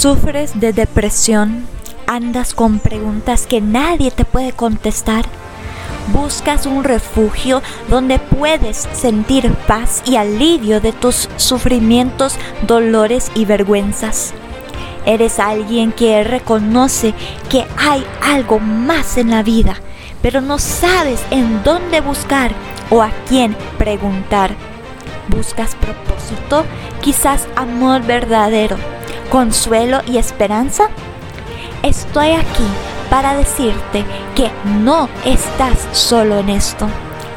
¿Sufres de depresión? ¿Andas con preguntas que nadie te puede contestar? ¿Buscas un refugio donde puedes sentir paz y alivio de tus sufrimientos, dolores y vergüenzas? Eres alguien que reconoce que hay algo más en la vida, pero no sabes en dónde buscar o a quién preguntar. ¿Buscas propósito? Quizás amor verdadero, consuelo y esperanza. Estoy aquí para decirte que no estás solo en esto.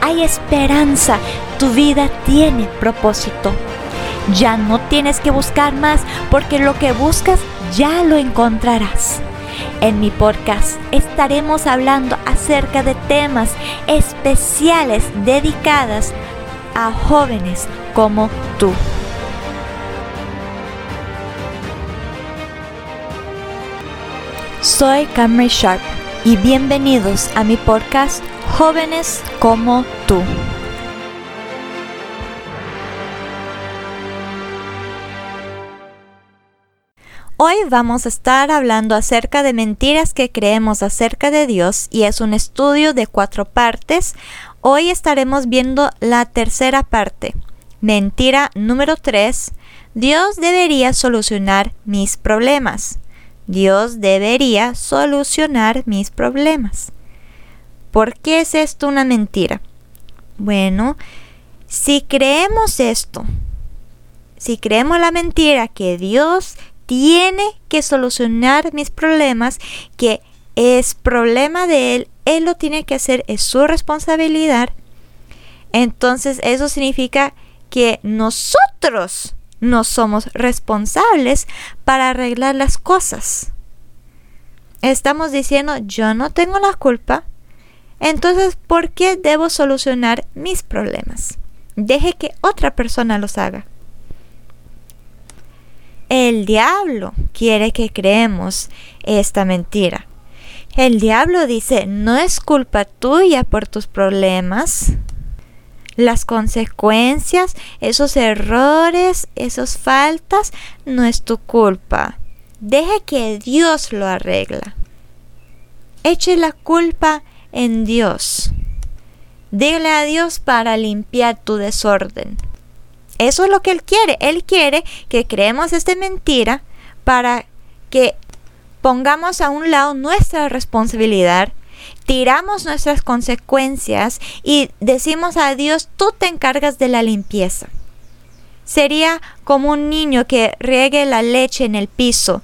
Hay esperanza, tu vida tiene propósito. Ya no tienes que buscar más porque lo que buscas ya lo encontrarás. En mi podcast estaremos hablando acerca de temas especiales dedicadas a jóvenes como tú. Soy Cameron Sharp y bienvenidos a mi podcast Jóvenes como tú. Hoy vamos a estar hablando acerca de mentiras que creemos acerca de Dios y es un estudio de cuatro partes. Hoy estaremos viendo la tercera parte. Mentira número 3. Dios debería solucionar mis problemas. Dios debería solucionar mis problemas. ¿Por qué es esto una mentira? Bueno, si creemos esto, si creemos la mentira que Dios tiene que solucionar mis problemas, que es problema de él, él lo tiene que hacer, es su responsabilidad. Entonces eso significa que nosotros no somos responsables para arreglar las cosas. Estamos diciendo, yo no tengo la culpa, entonces, ¿por qué debo solucionar mis problemas? Deje que otra persona los haga. El diablo quiere que creemos esta mentira. El diablo dice, no es culpa tuya por tus problemas. Las consecuencias, esos errores, esas faltas, no es tu culpa. Deje que Dios lo arregla. Eche la culpa en Dios. Dile a Dios para limpiar tu desorden. Eso es lo que Él quiere. Él quiere que creemos esta mentira para que pongamos a un lado nuestra responsabilidad, tiramos nuestras consecuencias y decimos a Dios, tú te encargas de la limpieza. Sería como un niño que riegue la leche en el piso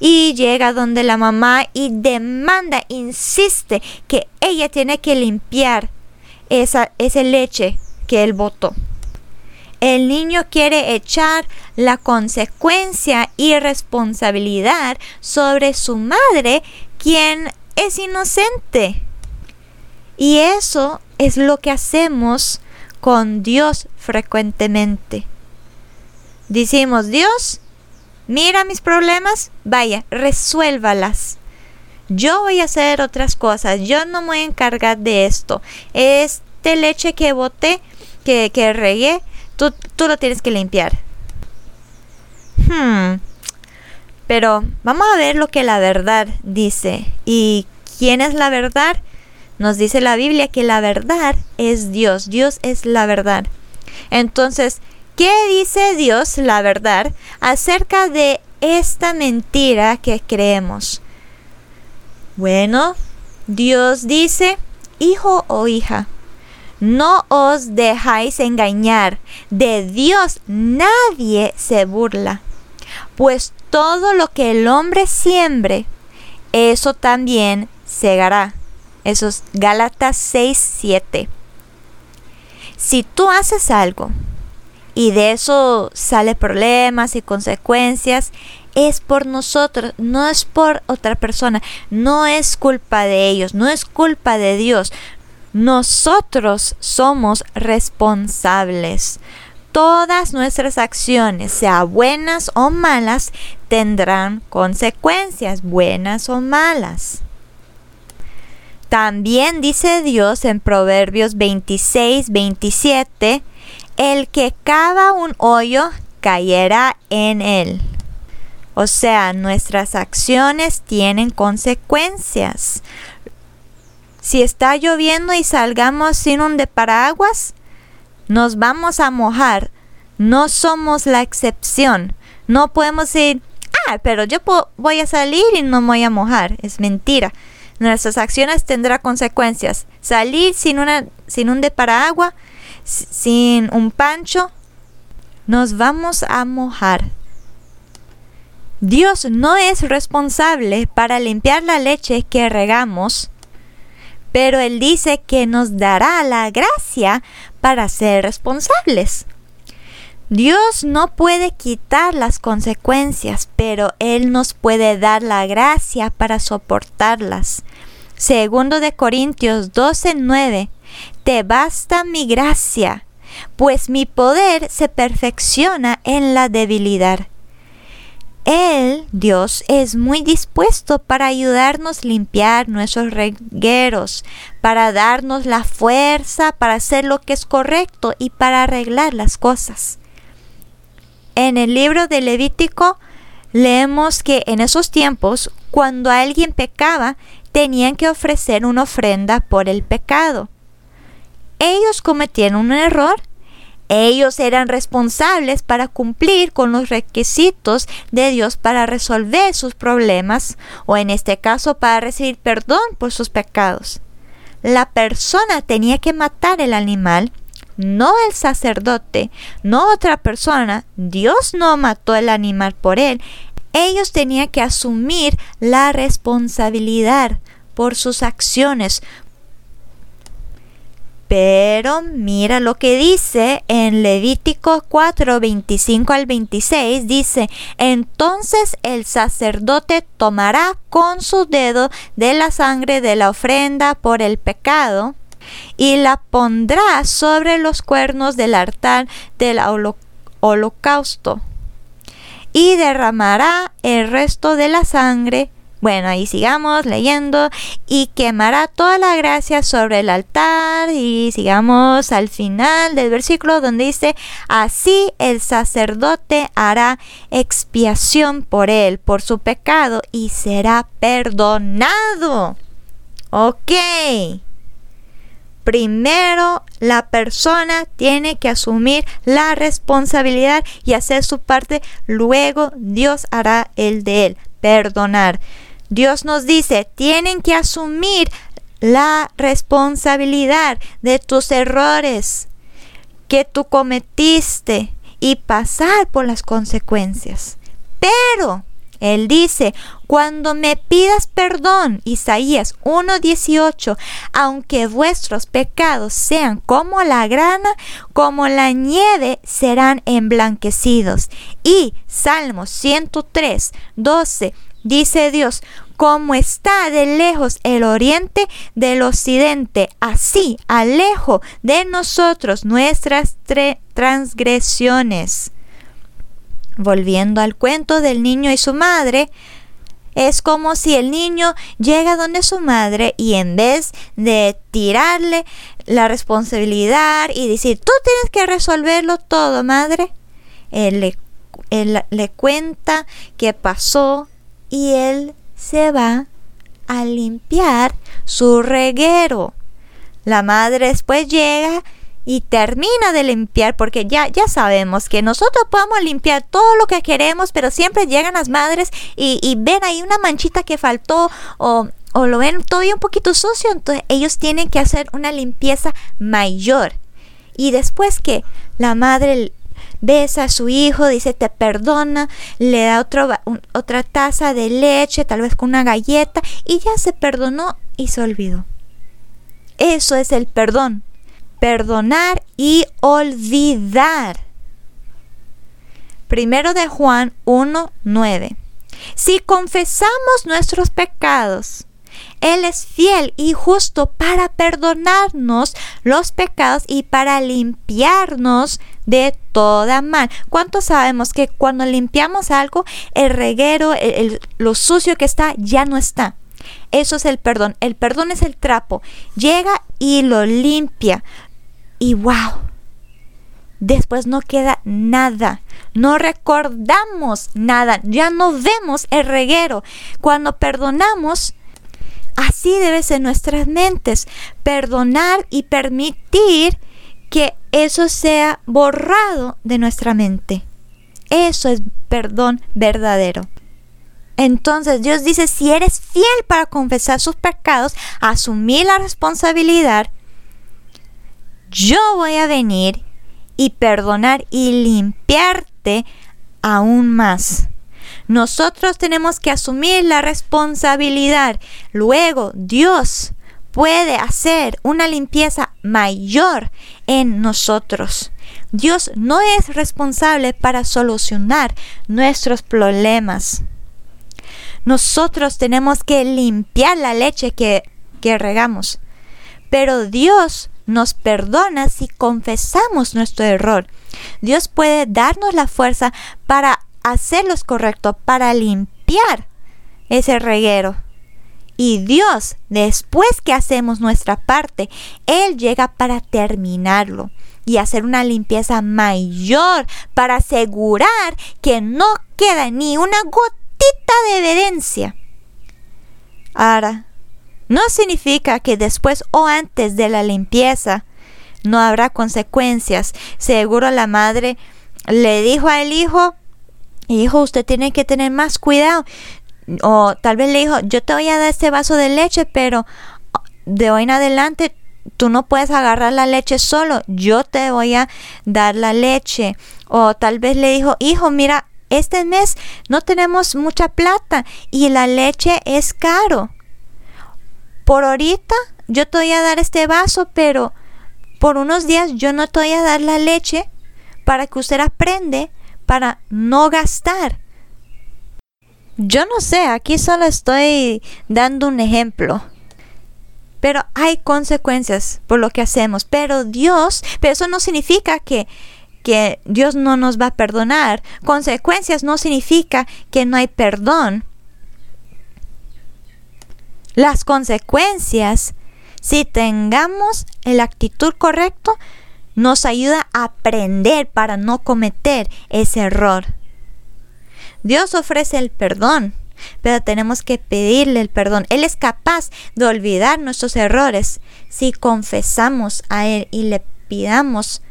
y llega donde la mamá y demanda, insiste que ella tiene que limpiar esa, esa leche que él botó. El niño quiere echar la consecuencia y responsabilidad sobre su madre, quien es inocente. Y eso es lo que hacemos con Dios frecuentemente. Decimos, Dios, mira mis problemas, vaya, resuélvalas. Yo voy a hacer otras cosas, yo no me voy a encargar de esto. Este leche que boté, que, que regué, Tú, lo tienes que limpiar. Hmm. Pero vamos a ver lo que la verdad dice. ¿Y quién es la verdad? Nos dice la Biblia que la verdad es Dios. Dios es la verdad. Entonces, ¿qué dice Dios, la verdad, acerca de esta mentira que creemos? Bueno, Dios dice, hijo o hija, no os dejáis engañar. De Dios nadie se burla. Pues todo lo que el hombre siembre, eso también segará. Eso es Gálatas 6, 7. Si tú haces algo y de eso sale problemas y consecuencias, es por nosotros, no es por otra persona, no es culpa de ellos, no es culpa de Dios, nosotros somos responsables. Todas nuestras acciones, sea buenas o malas, tendrán consecuencias, buenas o malas. También dice Dios en Proverbios 26, 27, el que cava un hoyo caerá en él. O sea, nuestras acciones tienen consecuencias. Si está lloviendo y salgamos sin un de paraguas, nos vamos a mojar. No somos la excepción. No podemos decir, ah, pero yo voy a salir y no me voy a mojar. Es mentira. Nuestras acciones tendrán consecuencias. Salir sin, sin un de paraguas, sin un pancho, nos vamos a mojar. Dios no es responsable para limpiar la leche que regamos, pero Él dice que nos dará la gracia para ser responsables. Dios no puede quitar las consecuencias, pero Él nos puede dar la gracia para soportarlas. Segundo de Corintios 12:9 Te basta mi gracia, pues mi poder se perfecciona en la debilidad. Él, Dios, es muy dispuesto para ayudarnos a limpiar nuestros regueros, para darnos la fuerza para hacer lo que es correcto y para arreglar las cosas. En el libro de Levítico leemos que en esos tiempos, cuando alguien pecaba, tenían que ofrecer una ofrenda por el pecado. Ellos cometieron un error ellos eran responsables para cumplir con los requisitos de Dios para resolver sus problemas o en este caso para recibir perdón por sus pecados. La persona tenía que matar el animal, no el sacerdote, no otra persona. Dios no mató el animal por él. Ellos tenían que asumir la responsabilidad por sus acciones, pero mira lo que dice en Levítico 4, 25 al 26, dice, entonces el sacerdote tomará con su dedo de la sangre de la ofrenda por el pecado y la pondrá sobre los cuernos del altar del holocausto y derramará el resto de la sangre bueno, ahí sigamos leyendo y quemará toda la gracia sobre el altar y sigamos al final del versículo donde dice, así el sacerdote hará expiación por él, por su pecado y será perdonado. Ok. Primero la persona tiene que asumir la responsabilidad y hacer su parte, luego Dios hará el de él, perdonar. Dios nos dice, tienen que asumir la responsabilidad de tus errores que tú cometiste y pasar por las consecuencias. Pero él dice, cuando me pidas perdón, Isaías 1.18, aunque vuestros pecados sean como la grana, como la nieve, serán emblanquecidos. Y Salmos 103, 12, Dice Dios, como está de lejos el oriente del occidente, así alejo de nosotros nuestras transgresiones. Volviendo al cuento del niño y su madre, es como si el niño llega donde su madre y en vez de tirarle la responsabilidad y decir, tú tienes que resolverlo todo, madre, él le, él le cuenta qué pasó, y él se va a limpiar su reguero. La madre después llega y termina de limpiar porque ya, ya sabemos que nosotros podemos limpiar todo lo que queremos, pero siempre llegan las madres y, ven ahí una manchita que faltó o, o lo ven todavía un poquito sucio, entonces ellos tienen que hacer una limpieza mayor. Y después que la madre besa a su hijo, dice te perdona, le da otra taza de leche, tal vez con una galleta, y ya se perdonó y se olvidó. Eso es el perdón. Perdonar y olvidar. Primero de Juan 1.9. Si confesamos nuestros pecados, él es fiel y justo para perdonarnos los pecados y para limpiarnos de toda mal. ¿Cuántos sabemos que cuando limpiamos algo, el reguero, lo sucio que está, ya no está? Eso es el perdón. El perdón es el trapo. Llega y lo limpia. Y wow. Después no queda nada. no recordamos nada, ya no vemos el reguero. Cuando perdonamos, así debe ser nuestras mentes, perdonar y permitir que eso sea borrado de nuestra mente. Eso es perdón verdadero. Entonces Dios dice, si eres fiel para confesar sus pecados, asumir la responsabilidad, yo voy a venir y perdonar y limpiarte aún más. Nosotros tenemos que asumir la responsabilidad. Luego Dios puede hacer una limpieza mayor en nosotros. Dios no es responsable para solucionar nuestros problemas. Nosotros tenemos que limpiar la leche que, que regamos. Pero Dios nos perdona si confesamos nuestro error. Dios puede darnos la fuerza para hacer lo correcto, para limpiar ese reguero. Y Dios, después que hacemos nuestra parte, Él llega para terminarlo y hacer una limpieza mayor para asegurar que no queda ni una gotita de evidencia. Ahora, no significa que después o antes de la limpieza no habrá consecuencias. Seguro la madre le dijo al hijo, hijo, usted tiene que tener más cuidado. O tal vez le dijo, yo te voy a dar este vaso de leche, pero de hoy en adelante tú no puedes agarrar la leche solo, yo te voy a dar la leche. O tal vez le dijo, hijo, mira, este mes no tenemos mucha plata y la leche es caro. Por ahorita yo te voy a dar este vaso, pero por unos días yo no te voy a dar la leche para que usted aprende para no gastar. Yo no sé, aquí solo estoy dando un ejemplo. Pero hay consecuencias por lo que hacemos. Pero Dios, pero eso no significa que, que Dios no nos va a perdonar. Consecuencias no significa que no hay perdón. Las consecuencias, si tengamos la actitud correcta, nos ayuda a aprender para no cometer ese error. Dios ofrece el perdón, pero tenemos que pedirle el perdón. Él es capaz de olvidar nuestros errores si confesamos a Él y le pidamos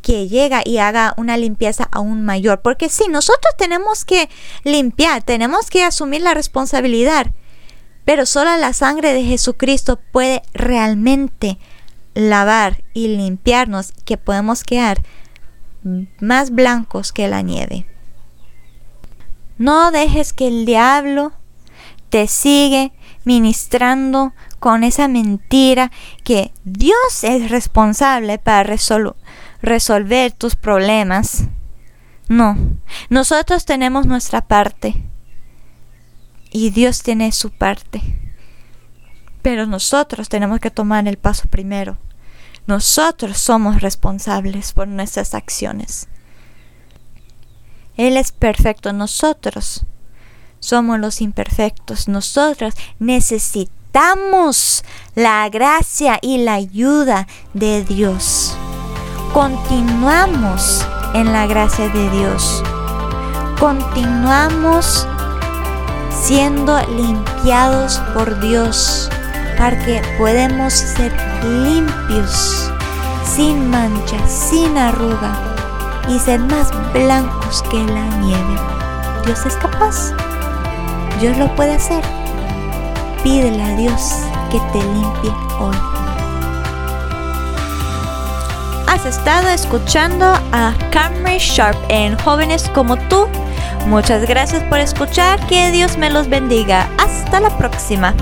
que llegue y haga una limpieza aún mayor. Porque si nosotros tenemos que limpiar, tenemos que asumir la responsabilidad. Pero solo la sangre de Jesucristo puede realmente lavar y limpiarnos que podemos quedar más blancos que la nieve. No dejes que el diablo te sigue ministrando con esa mentira que Dios es responsable para resolver tus problemas. No, nosotros tenemos nuestra parte y Dios tiene su parte. Pero nosotros tenemos que tomar el paso primero. Nosotros somos responsables por nuestras acciones. Él es perfecto, nosotros somos los imperfectos, nosotros necesitamos la gracia y la ayuda de Dios. Continuamos en la gracia de Dios. Continuamos siendo limpiados por Dios para que podemos ser limpios, sin mancha, sin arruga y ser más blancos que la nieve. Dios es capaz. Dios lo puede hacer. Pídele a Dios que te limpie hoy. Has estado escuchando a Camry Sharp en Jóvenes como tú. Muchas gracias por escuchar. Que Dios me los bendiga. Hasta la próxima.